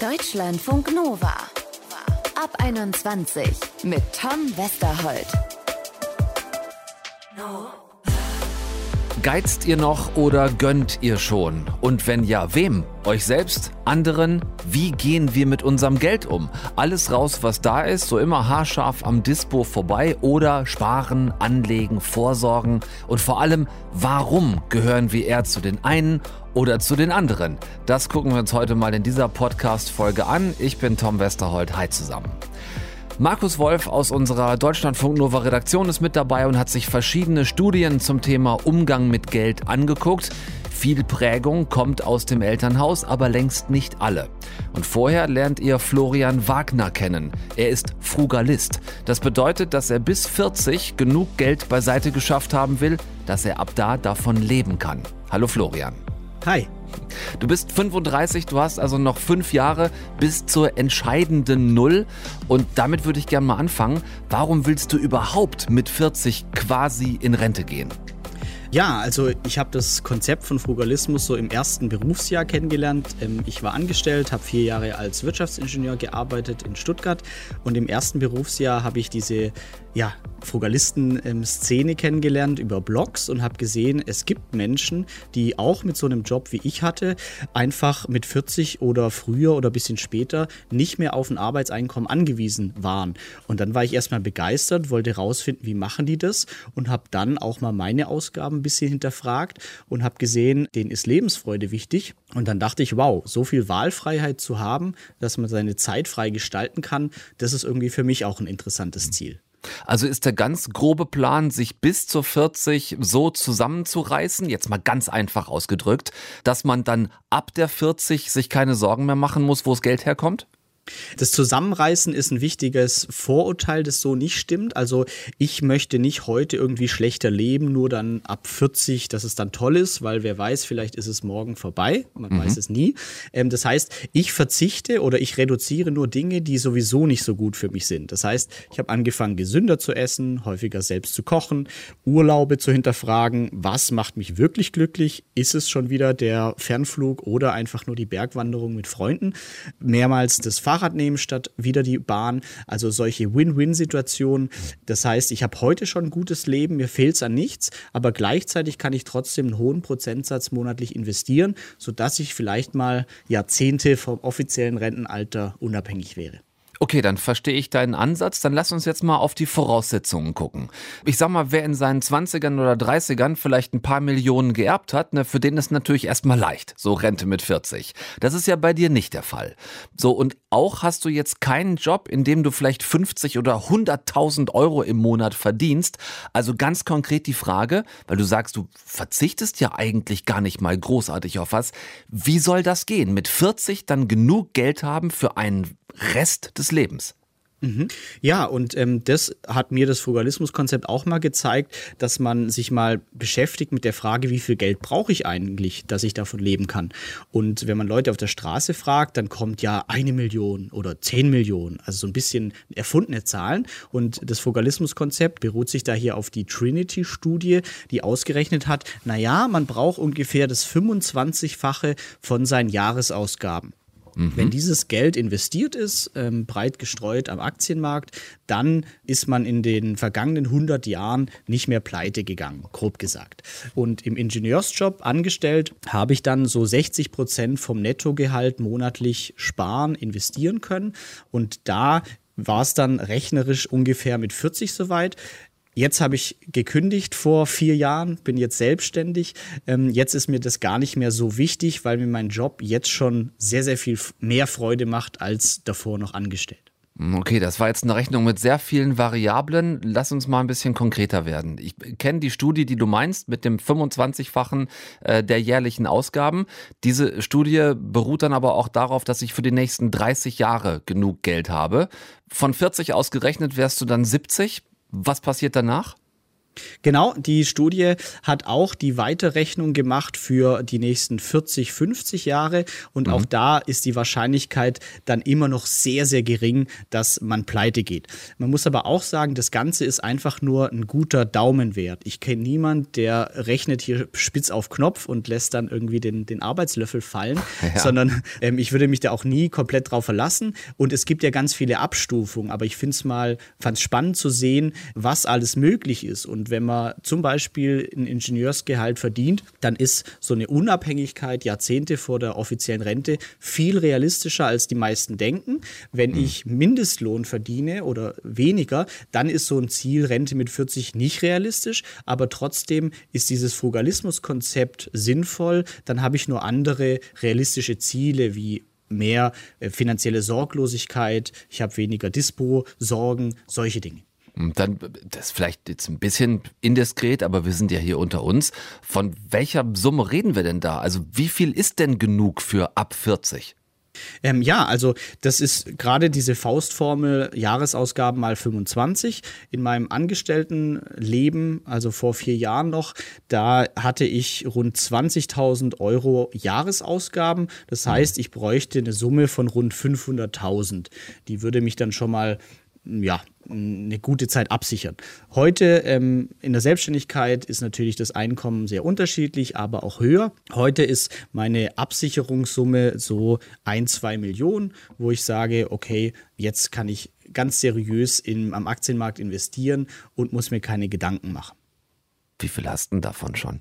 Deutschlandfunk Nova. Ab 21 mit Tom Westerholt. Geizt ihr noch oder gönnt ihr schon? Und wenn ja, wem? Euch selbst? Anderen? Wie gehen wir mit unserem Geld um? Alles raus, was da ist, so immer haarscharf am Dispo vorbei oder sparen, anlegen, vorsorgen und vor allem, warum gehören wir eher zu den einen oder zu den anderen? Das gucken wir uns heute mal in dieser Podcast-Folge an. Ich bin Tom Westerholt. Hi zusammen. Markus Wolf aus unserer Deutschlandfunk Nova Redaktion ist mit dabei und hat sich verschiedene Studien zum Thema Umgang mit Geld angeguckt. Viel Prägung kommt aus dem Elternhaus, aber längst nicht alle. Und vorher lernt ihr Florian Wagner kennen. Er ist Frugalist. Das bedeutet, dass er bis 40 genug Geld beiseite geschafft haben will, dass er ab da davon leben kann. Hallo Florian. Hi. Du bist 35, du hast also noch fünf Jahre bis zur entscheidenden Null. Und damit würde ich gerne mal anfangen. Warum willst du überhaupt mit 40 quasi in Rente gehen? Ja, also ich habe das Konzept von Frugalismus so im ersten Berufsjahr kennengelernt. Ähm, ich war angestellt, habe vier Jahre als Wirtschaftsingenieur gearbeitet in Stuttgart und im ersten Berufsjahr habe ich diese ja, Frugalisten-Szene kennengelernt über Blogs und habe gesehen, es gibt Menschen, die auch mit so einem Job wie ich hatte, einfach mit 40 oder früher oder ein bisschen später nicht mehr auf ein Arbeitseinkommen angewiesen waren. Und dann war ich erstmal begeistert, wollte herausfinden, wie machen die das und habe dann auch mal meine Ausgaben ein bisschen hinterfragt und habe gesehen, denen ist Lebensfreude wichtig. Und dann dachte ich, wow, so viel Wahlfreiheit zu haben, dass man seine Zeit frei gestalten kann, das ist irgendwie für mich auch ein interessantes Ziel. Also ist der ganz grobe Plan, sich bis zur 40 so zusammenzureißen, jetzt mal ganz einfach ausgedrückt, dass man dann ab der 40 sich keine Sorgen mehr machen muss, wo das Geld herkommt? Das Zusammenreißen ist ein wichtiges Vorurteil, das so nicht stimmt. Also ich möchte nicht heute irgendwie schlechter leben, nur dann ab 40, dass es dann toll ist, weil wer weiß, vielleicht ist es morgen vorbei. Man mhm. weiß es nie. Ähm, das heißt, ich verzichte oder ich reduziere nur Dinge, die sowieso nicht so gut für mich sind. Das heißt, ich habe angefangen, gesünder zu essen, häufiger selbst zu kochen, Urlaube zu hinterfragen. Was macht mich wirklich glücklich? Ist es schon wieder der Fernflug oder einfach nur die Bergwanderung mit Freunden? Mehrmals das Fahrrad Fahrrad nehmen statt wieder die Bahn. Also solche Win-Win-Situationen. Das heißt, ich habe heute schon ein gutes Leben, mir fehlt es an nichts, aber gleichzeitig kann ich trotzdem einen hohen Prozentsatz monatlich investieren, sodass ich vielleicht mal Jahrzehnte vom offiziellen Rentenalter unabhängig wäre. Okay, dann verstehe ich deinen Ansatz. Dann lass uns jetzt mal auf die Voraussetzungen gucken. Ich sag mal, wer in seinen 20ern oder 30ern vielleicht ein paar Millionen geerbt hat, ne, für den ist natürlich erstmal leicht. So Rente mit 40. Das ist ja bei dir nicht der Fall. So, und auch hast du jetzt keinen Job, in dem du vielleicht 50 oder 100.000 Euro im Monat verdienst. Also ganz konkret die Frage, weil du sagst, du verzichtest ja eigentlich gar nicht mal großartig auf was. Wie soll das gehen? Mit 40 dann genug Geld haben für einen Rest des Lebens. Mhm. Ja, und ähm, das hat mir das Frugalismus-Konzept auch mal gezeigt, dass man sich mal beschäftigt mit der Frage, wie viel Geld brauche ich eigentlich, dass ich davon leben kann. Und wenn man Leute auf der Straße fragt, dann kommt ja eine Million oder zehn Millionen, also so ein bisschen erfundene Zahlen. Und das Frugalismus-Konzept beruht sich da hier auf die Trinity-Studie, die ausgerechnet hat, naja, man braucht ungefähr das 25-fache von seinen Jahresausgaben. Mhm. Wenn dieses Geld investiert ist, ähm, breit gestreut am Aktienmarkt, dann ist man in den vergangenen 100 Jahren nicht mehr pleite gegangen, grob gesagt. Und im Ingenieursjob angestellt habe ich dann so 60 Prozent vom Nettogehalt monatlich sparen, investieren können. Und da war es dann rechnerisch ungefähr mit 40 soweit. Jetzt habe ich gekündigt vor vier Jahren, bin jetzt selbstständig. Ähm, jetzt ist mir das gar nicht mehr so wichtig, weil mir mein Job jetzt schon sehr, sehr viel mehr Freude macht als davor noch angestellt. Okay, das war jetzt eine Rechnung mit sehr vielen Variablen. Lass uns mal ein bisschen konkreter werden. Ich kenne die Studie, die du meinst, mit dem 25-fachen äh, der jährlichen Ausgaben. Diese Studie beruht dann aber auch darauf, dass ich für die nächsten 30 Jahre genug Geld habe. Von 40 ausgerechnet wärst du dann 70. Was passiert danach? Genau, die Studie hat auch die Weiterrechnung gemacht für die nächsten 40, 50 Jahre und mhm. auch da ist die Wahrscheinlichkeit dann immer noch sehr, sehr gering, dass man pleite geht. Man muss aber auch sagen, das Ganze ist einfach nur ein guter Daumenwert. Ich kenne niemanden, der rechnet hier spitz auf Knopf und lässt dann irgendwie den, den Arbeitslöffel fallen, ja. sondern ähm, ich würde mich da auch nie komplett drauf verlassen und es gibt ja ganz viele Abstufungen, aber ich finde es mal, fand es spannend zu sehen, was alles möglich ist und wenn man zum Beispiel ein Ingenieursgehalt verdient, dann ist so eine Unabhängigkeit Jahrzehnte vor der offiziellen Rente viel realistischer, als die meisten denken. Wenn mhm. ich Mindestlohn verdiene oder weniger, dann ist so ein Ziel Rente mit 40 nicht realistisch, aber trotzdem ist dieses Frugalismuskonzept sinnvoll. Dann habe ich nur andere realistische Ziele wie mehr äh, finanzielle Sorglosigkeit, ich habe weniger Dispo-Sorgen, solche Dinge. Dann, das ist vielleicht jetzt ein bisschen indiskret, aber wir sind ja hier unter uns. Von welcher Summe reden wir denn da? Also wie viel ist denn genug für ab 40? Ähm, ja, also das ist gerade diese Faustformel Jahresausgaben mal 25. In meinem Angestelltenleben, also vor vier Jahren noch, da hatte ich rund 20.000 Euro Jahresausgaben. Das heißt, ich bräuchte eine Summe von rund 500.000. Die würde mich dann schon mal ja, eine gute Zeit absichern. Heute ähm, in der Selbstständigkeit ist natürlich das Einkommen sehr unterschiedlich, aber auch höher. Heute ist meine Absicherungssumme so ein, zwei Millionen, wo ich sage, okay, jetzt kann ich ganz seriös in, am Aktienmarkt investieren und muss mir keine Gedanken machen. Wie viel hast du davon schon?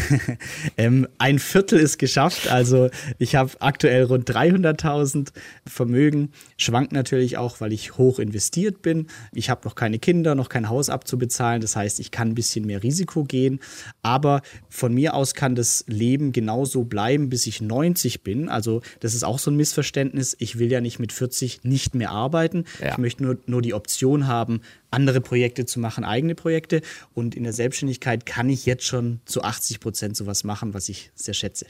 ähm, ein Viertel ist geschafft. Also ich habe aktuell rund 300.000 Vermögen. Schwankt natürlich auch, weil ich hoch investiert bin. Ich habe noch keine Kinder, noch kein Haus abzubezahlen. Das heißt, ich kann ein bisschen mehr Risiko gehen. Aber von mir aus kann das Leben genauso bleiben, bis ich 90 bin. Also das ist auch so ein Missverständnis. Ich will ja nicht mit 40 nicht mehr arbeiten. Ja. Ich möchte nur, nur die Option haben, andere Projekte zu machen, eigene Projekte. Und in der Selbstständigkeit kann ich jetzt schon zu 80 Prozent sowas machen, was ich sehr schätze.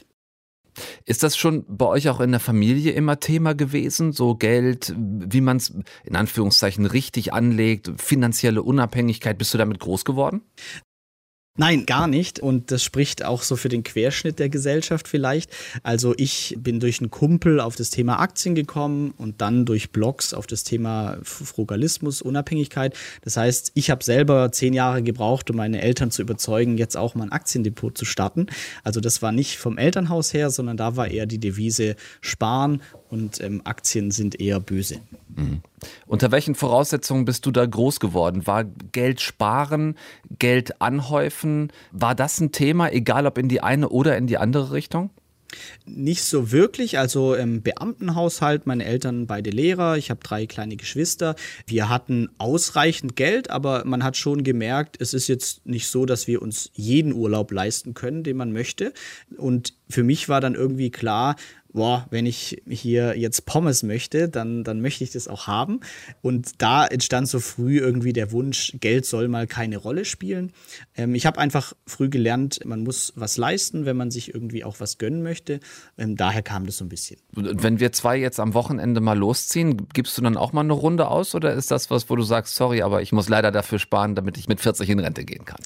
Ist das schon bei euch auch in der Familie immer Thema gewesen? So Geld, wie man es in Anführungszeichen richtig anlegt, finanzielle Unabhängigkeit, bist du damit groß geworden? Nein, gar nicht. Und das spricht auch so für den Querschnitt der Gesellschaft vielleicht. Also ich bin durch einen Kumpel auf das Thema Aktien gekommen und dann durch Blogs auf das Thema Frugalismus, Unabhängigkeit. Das heißt, ich habe selber zehn Jahre gebraucht, um meine Eltern zu überzeugen, jetzt auch mal ein Aktiendepot zu starten. Also das war nicht vom Elternhaus her, sondern da war eher die Devise sparen und ähm, Aktien sind eher böse. Mhm. Unter welchen Voraussetzungen bist du da groß geworden? War Geld sparen, Geld anhäufen, war das ein Thema, egal ob in die eine oder in die andere Richtung? Nicht so wirklich. Also im Beamtenhaushalt, meine Eltern beide Lehrer, ich habe drei kleine Geschwister. Wir hatten ausreichend Geld, aber man hat schon gemerkt, es ist jetzt nicht so, dass wir uns jeden Urlaub leisten können, den man möchte. Und für mich war dann irgendwie klar, boah, wenn ich hier jetzt Pommes möchte, dann, dann möchte ich das auch haben. Und da entstand so früh irgendwie der Wunsch, Geld soll mal keine Rolle spielen. Ähm, ich habe einfach früh gelernt, man muss was leisten, wenn man sich irgendwie auch was gönnen möchte. Ähm, daher kam das so ein bisschen. Und wenn wir zwei jetzt am Wochenende mal losziehen, gibst du dann auch mal eine Runde aus oder ist das was, wo du sagst, sorry, aber ich muss leider dafür sparen, damit ich mit 40 in Rente gehen kann?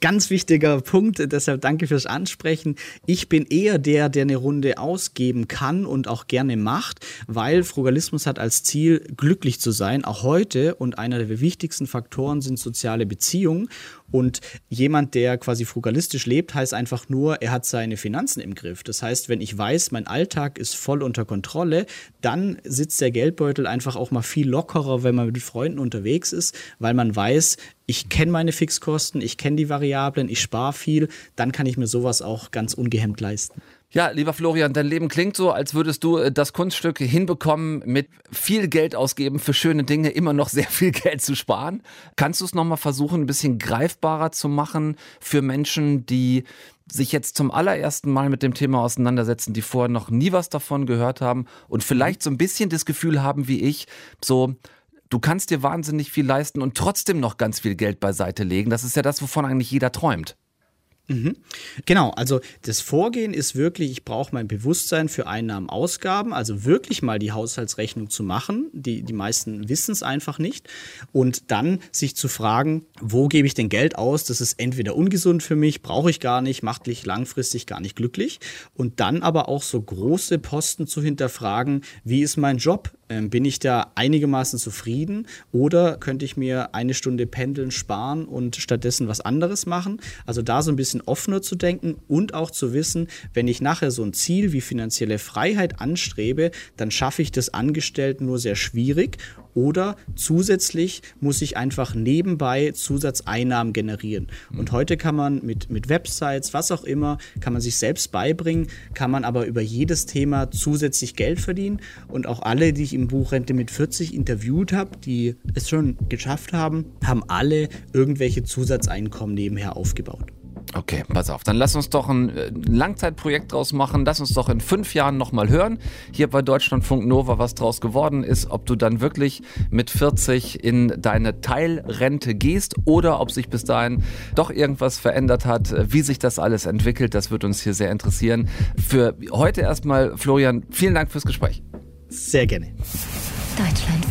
Ganz wichtiger Punkt, deshalb danke fürs Ansprechen. Ich bin eher der, der eine Runde ausgeben kann und auch gerne macht, weil Frugalismus hat als Ziel, glücklich zu sein, auch heute. Und einer der wichtigsten Faktoren sind soziale Beziehungen. Und jemand, der quasi frugalistisch lebt, heißt einfach nur, er hat seine Finanzen im Griff. Das heißt, wenn ich weiß, mein Alltag ist voll unter Kontrolle, dann sitzt der Geldbeutel einfach auch mal viel lockerer, wenn man mit Freunden unterwegs ist, weil man weiß, ich kenne meine Fixkosten, ich kenne die Variablen, ich spare viel, dann kann ich mir sowas auch ganz ungehemmt leisten. Ja, lieber Florian, dein Leben klingt so, als würdest du äh, das Kunststück hinbekommen, mit viel Geld ausgeben für schöne Dinge immer noch sehr viel Geld zu sparen. Kannst du es nochmal versuchen, ein bisschen greifbarer zu machen für Menschen, die sich jetzt zum allerersten Mal mit dem Thema auseinandersetzen, die vorher noch nie was davon gehört haben und vielleicht so ein bisschen das Gefühl haben wie ich, so, du kannst dir wahnsinnig viel leisten und trotzdem noch ganz viel Geld beiseite legen. Das ist ja das, wovon eigentlich jeder träumt. Mhm. Genau, also das Vorgehen ist wirklich, ich brauche mein Bewusstsein für Einnahmen, Ausgaben, also wirklich mal die Haushaltsrechnung zu machen. Die, die meisten wissen es einfach nicht. Und dann sich zu fragen, wo gebe ich denn Geld aus? Das ist entweder ungesund für mich, brauche ich gar nicht, macht mich langfristig gar nicht glücklich. Und dann aber auch so große Posten zu hinterfragen, wie ist mein Job? Ähm, bin ich da einigermaßen zufrieden oder könnte ich mir eine Stunde Pendeln sparen und stattdessen was anderes machen? Also da so ein bisschen offener zu denken und auch zu wissen, wenn ich nachher so ein Ziel wie finanzielle Freiheit anstrebe, dann schaffe ich das Angestellten nur sehr schwierig oder zusätzlich muss ich einfach nebenbei Zusatzeinnahmen generieren. Und heute kann man mit, mit Websites, was auch immer, kann man sich selbst beibringen, kann man aber über jedes Thema zusätzlich Geld verdienen. Und auch alle, die ich im Buch Rente mit 40 interviewt habe, die es schon geschafft haben, haben alle irgendwelche Zusatzeinkommen nebenher aufgebaut. Okay, pass auf. Dann lass uns doch ein äh, Langzeitprojekt draus machen. Lass uns doch in fünf Jahren nochmal hören, hier bei Deutschlandfunk Nova, was draus geworden ist. Ob du dann wirklich mit 40 in deine Teilrente gehst oder ob sich bis dahin doch irgendwas verändert hat. Wie sich das alles entwickelt, das wird uns hier sehr interessieren. Für heute erstmal, Florian, vielen Dank fürs Gespräch. Sehr gerne.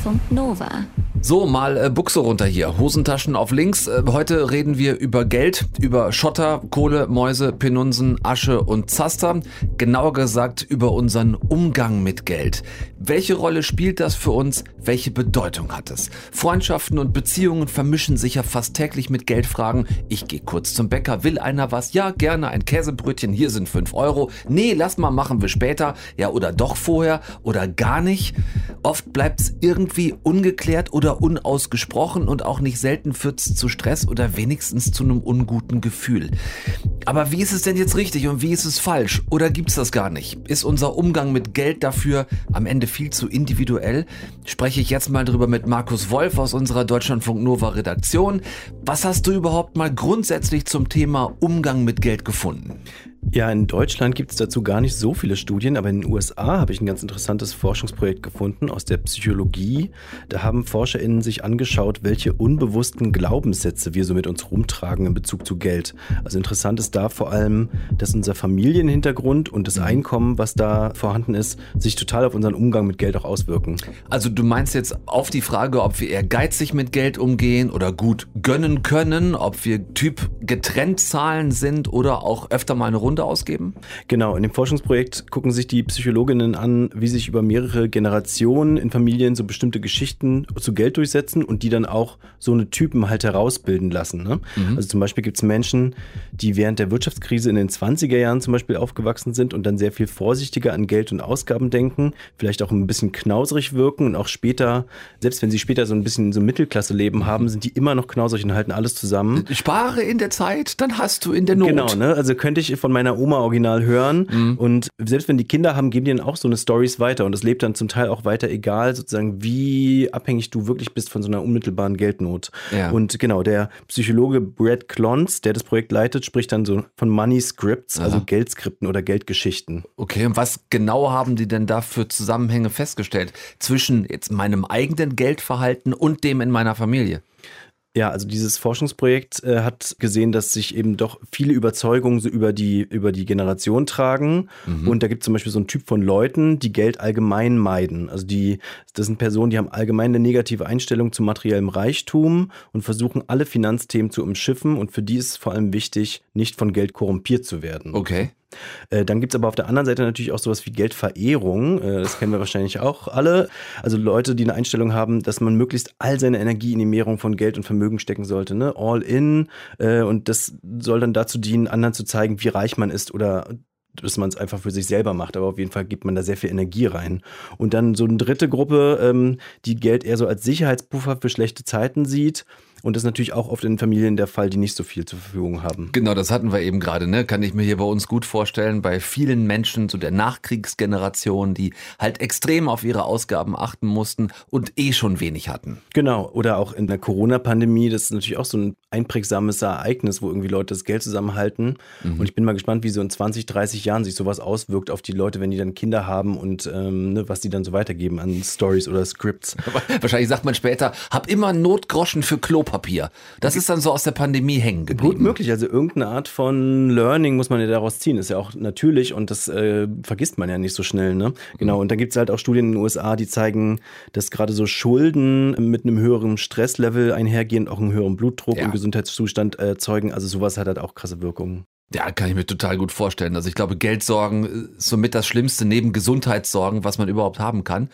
Deutschlandfunk Nova. So, mal äh, Buchse runter hier. Hosentaschen auf links. Äh, heute reden wir über Geld, über Schotter, Kohle, Mäuse, Penunsen, Asche und Zaster. Genauer gesagt über unseren Umgang mit Geld. Welche Rolle spielt das für uns? Welche Bedeutung hat es? Freundschaften und Beziehungen vermischen sich ja fast täglich mit Geldfragen. Ich gehe kurz zum Bäcker, will einer was? Ja, gerne ein Käsebrötchen, hier sind 5 Euro. Nee, lass mal, machen wir später. Ja, oder doch vorher oder gar nicht. Oft bleibt es irgendwie ungeklärt oder unausgesprochen und auch nicht selten führt es zu Stress oder wenigstens zu einem unguten Gefühl. Aber wie ist es denn jetzt richtig und wie ist es falsch? Oder gibt es das gar nicht? Ist unser Umgang mit Geld dafür am Ende viel zu individuell? Spreche ich jetzt mal drüber mit Markus Wolf aus unserer Deutschlandfunk Nova Redaktion. Was hast du überhaupt mal grundsätzlich zum Thema Umgang mit Geld gefunden? Ja, in Deutschland gibt es dazu gar nicht so viele Studien, aber in den USA habe ich ein ganz interessantes Forschungsprojekt gefunden aus der Psychologie. Da haben ForscherInnen sich angeschaut, welche unbewussten Glaubenssätze wir so mit uns rumtragen in Bezug zu Geld. Also interessant ist da vor allem, dass unser Familienhintergrund und das Einkommen, was da vorhanden ist, sich total auf unseren Umgang mit Geld auch auswirken. Also du meinst jetzt auf die Frage, ob wir eher geizig mit Geld umgehen oder gut gönnen können, ob wir Typ getrennt zahlen sind oder auch öfter mal eine Runde Runde ausgeben? Genau, in dem Forschungsprojekt gucken sich die Psychologinnen an, wie sich über mehrere Generationen in Familien so bestimmte Geschichten zu Geld durchsetzen und die dann auch so eine Typen halt herausbilden lassen. Ne? Mhm. Also zum Beispiel gibt es Menschen, die während der Wirtschaftskrise in den 20er Jahren zum Beispiel aufgewachsen sind und dann sehr viel vorsichtiger an Geld und Ausgaben denken, vielleicht auch ein bisschen knauserig wirken und auch später, selbst wenn sie später so ein bisschen so Mittelklasse-Leben haben, sind die immer noch knauserig und halten alles zusammen. Spare in der Zeit, dann hast du in der Not. Genau, ne? Also könnte ich von meiner meiner Oma original hören. Mhm. Und selbst wenn die Kinder haben, geben die dann auch so eine Stories weiter. Und es lebt dann zum Teil auch weiter, egal sozusagen, wie abhängig du wirklich bist von so einer unmittelbaren Geldnot. Ja. Und genau, der Psychologe Brad Klontz, der das Projekt leitet, spricht dann so von Money Scripts, also Geldskripten oder Geldgeschichten. Okay, und was genau haben die denn da für Zusammenhänge festgestellt zwischen jetzt meinem eigenen Geldverhalten und dem in meiner Familie? Ja, also dieses Forschungsprojekt äh, hat gesehen, dass sich eben doch viele Überzeugungen so über die, über die Generation tragen. Mhm. Und da gibt es zum Beispiel so einen Typ von Leuten, die Geld allgemein meiden. Also die, das sind Personen, die haben allgemein eine negative Einstellung zu materiellem Reichtum und versuchen alle Finanzthemen zu umschiffen. Und für die ist es vor allem wichtig, nicht von Geld korrumpiert zu werden. Okay. Äh, dann gibt es aber auf der anderen Seite natürlich auch sowas wie Geldverehrung. Äh, das kennen wir wahrscheinlich auch alle. Also Leute, die eine Einstellung haben, dass man möglichst all seine Energie in die Mehrung von Geld und Vermögen stecken sollte. Ne? All in. Äh, und das soll dann dazu dienen, anderen zu zeigen, wie reich man ist oder dass man es einfach für sich selber macht, aber auf jeden Fall gibt man da sehr viel Energie rein. Und dann so eine dritte Gruppe, ähm, die Geld eher so als Sicherheitspuffer für schlechte Zeiten sieht und das ist natürlich auch oft in Familien der Fall, die nicht so viel zur Verfügung haben. Genau, das hatten wir eben gerade, ne? Kann ich mir hier bei uns gut vorstellen, bei vielen Menschen so der Nachkriegsgeneration, die halt extrem auf ihre Ausgaben achten mussten und eh schon wenig hatten. Genau, oder auch in der Corona-Pandemie, das ist natürlich auch so ein einprägsames Ereignis, wo irgendwie Leute das Geld zusammenhalten. Mhm. Und ich bin mal gespannt, wie so in 20, 30 Jahren sich sowas auswirkt auf die Leute, wenn die dann Kinder haben und ähm, ne, was die dann so weitergeben an Stories oder Scripts. Wahrscheinlich sagt man später, hab immer Notgroschen für Klopapier Klopapier. Das ist dann so aus der Pandemie hängen geblieben. Gut möglich, also irgendeine Art von Learning muss man ja daraus ziehen. Ist ja auch natürlich und das äh, vergisst man ja nicht so schnell. Ne? Genau, und dann gibt es halt auch Studien in den USA, die zeigen, dass gerade so Schulden mit einem höheren Stresslevel einhergehend auch einen höheren Blutdruck Ja. und Gesundheitszustand erzeugen. Also sowas hat halt auch krasse Wirkungen. Ja, kann ich mir total gut vorstellen. Also ich glaube, Geldsorgen ist somit das Schlimmste neben Gesundheitssorgen, was man überhaupt haben kann.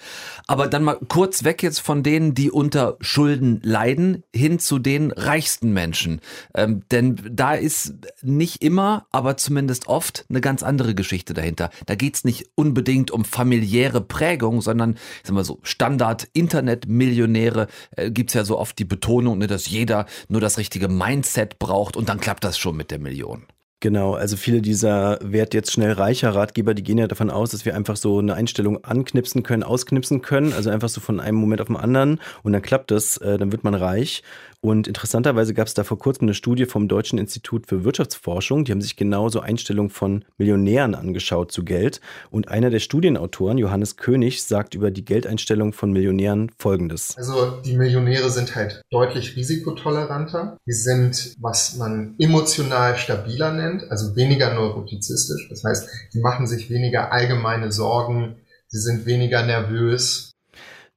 Aber dann mal kurz weg jetzt von denen, die unter Schulden leiden, hin zu den reichsten Menschen. Ähm, denn da ist nicht immer, aber zumindest oft eine ganz andere Geschichte dahinter. Da geht's nicht unbedingt um familiäre Prägung, sondern ich sag mal so Standard-Internet-Millionäre äh, gibt's ja so oft die Betonung, ne, dass jeder nur das richtige Mindset braucht und dann klappt das schon mit der Million. Genau, also viele dieser Wert jetzt schnell reicher Ratgeber, die gehen ja davon aus, dass wir einfach so eine Einstellung anknipsen können, ausknipsen können, also einfach so von einem Moment auf den anderen und dann klappt das, äh, dann wird man reich. Und interessanterweise gab es da vor kurzem eine Studie vom Deutschen Institut für Wirtschaftsforschung, die haben sich genauso Einstellungen von Millionären angeschaut zu Geld. Und einer der Studienautoren, Johannes König, sagt über die Geldeinstellung von Millionären Folgendes. Also die Millionäre sind halt deutlich risikotoleranter. Die sind, was man emotional stabiler nennt, also weniger neurotizistisch. Das heißt, die machen sich weniger allgemeine Sorgen, sie sind weniger nervös.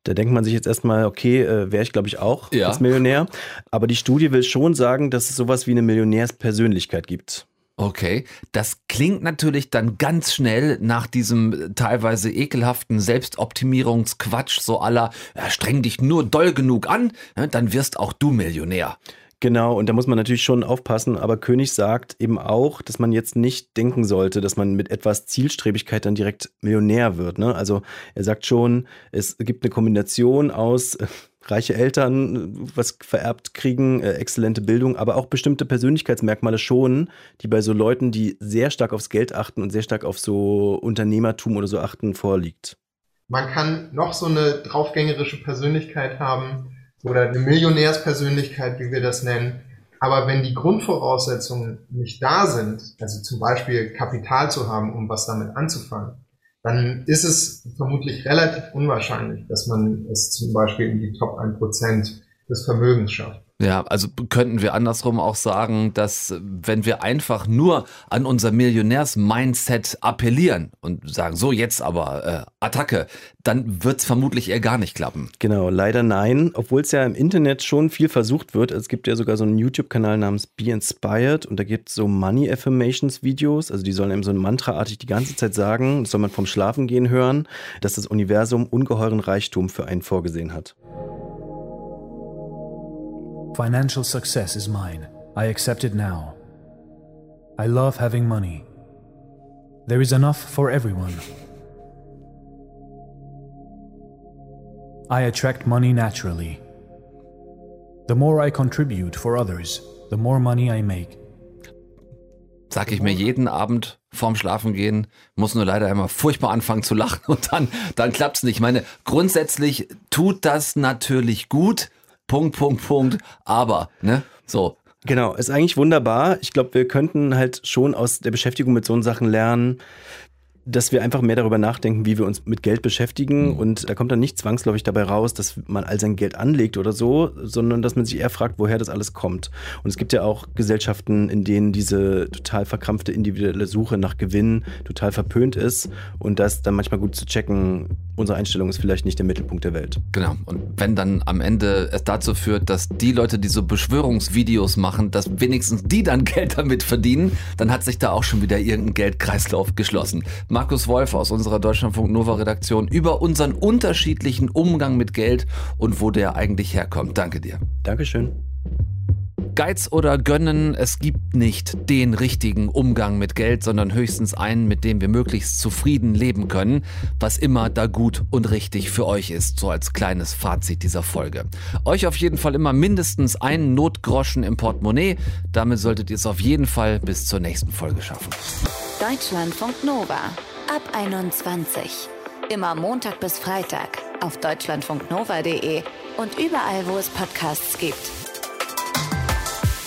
Da denkt man sich jetzt erstmal, okay, äh, wäre ich glaube ich auch Ja. als Millionär. Aber die Studie will schon sagen, dass es sowas wie eine Millionärspersönlichkeit gibt. Okay, das klingt natürlich dann ganz schnell nach diesem teilweise ekelhaften Selbstoptimierungsquatsch, so aller, ja, streng dich nur doll genug an, ne, dann wirst auch du Millionär. Genau, und da muss man natürlich schon aufpassen, aber König sagt eben auch, dass man jetzt nicht denken sollte, dass man mit etwas Zielstrebigkeit dann direkt Millionär wird. Ne? Also er sagt schon, es gibt eine Kombination aus äh, reiche Eltern, was vererbt kriegen, äh, exzellente Bildung, aber auch bestimmte Persönlichkeitsmerkmale schon, die bei so Leuten, die sehr stark aufs Geld achten und sehr stark auf so Unternehmertum oder so achten, vorliegt. Man kann noch so eine draufgängerische Persönlichkeit haben oder eine Millionärspersönlichkeit, wie wir das nennen. Aber wenn die Grundvoraussetzungen nicht da sind, also zum Beispiel Kapital zu haben, um was damit anzufangen, dann ist es vermutlich relativ unwahrscheinlich, dass man es zum Beispiel in die Top 1% des Vermögens schafft. Ja, also könnten wir andersrum auch sagen, dass wenn wir einfach nur an unser Millionärs-Mindset appellieren und sagen, so jetzt aber äh, Attacke, dann wird es vermutlich eher gar nicht klappen. Genau, leider nein, obwohl es ja im Internet schon viel versucht wird. Es gibt ja sogar so einen YouTube-Kanal namens Be Inspired und da gibt es so Money Affirmations Videos, also die sollen einem so ein Mantraartig die ganze Zeit sagen, das soll man vom Schlafengehen hören, dass das Universum ungeheuren Reichtum für einen vorgesehen hat. Financial success is mine. I accept it now. I love having money. There is enough for everyone. I attract money naturally. The more I contribute for others, the more money I make. Sag ich mir jeden Abend vorm Schlafengehen, muss nur leider immer furchtbar anfangen zu lachen und dann, dann klappt's nicht. Ich meine, grundsätzlich tut das natürlich gut. Punkt, Punkt, Punkt. Aber, ne? So. Genau, ist eigentlich wunderbar. Ich glaube, wir könnten halt schon aus der Beschäftigung mit so Sachen lernen, dass wir einfach mehr darüber nachdenken, wie wir uns mit Geld beschäftigen. Und da kommt dann nicht zwangsläufig dabei raus, dass man all sein Geld anlegt oder so, sondern dass man sich eher fragt, woher das alles kommt. Und es gibt ja auch Gesellschaften, in denen diese total verkrampfte individuelle Suche nach Gewinn total verpönt ist. Und das dann manchmal gut zu checken, unsere Einstellung ist vielleicht nicht der Mittelpunkt der Welt. Genau. Und wenn dann am Ende es dazu führt, dass die Leute, die so Beschwörungsvideos machen, dass wenigstens die dann Geld damit verdienen, dann hat sich da auch schon wieder irgendein Geldkreislauf geschlossen. Markus Wolf aus unserer Deutschlandfunk Nova Redaktion über unseren unterschiedlichen Umgang mit Geld und wo der eigentlich herkommt. Danke dir. Dankeschön. Geiz oder Gönnen, es gibt nicht den richtigen Umgang mit Geld, sondern höchstens einen, mit dem wir möglichst zufrieden leben können, was immer da gut und richtig für euch ist, so als kleines Fazit dieser Folge. Euch auf jeden Fall immer mindestens einen Notgroschen im Portemonnaie, damit solltet ihr es auf jeden Fall bis zur nächsten Folge schaffen. Deutschlandfunk Nova. Ab 21. Immer Montag bis Freitag auf deutschlandfunknova.de und überall, wo es Podcasts gibt.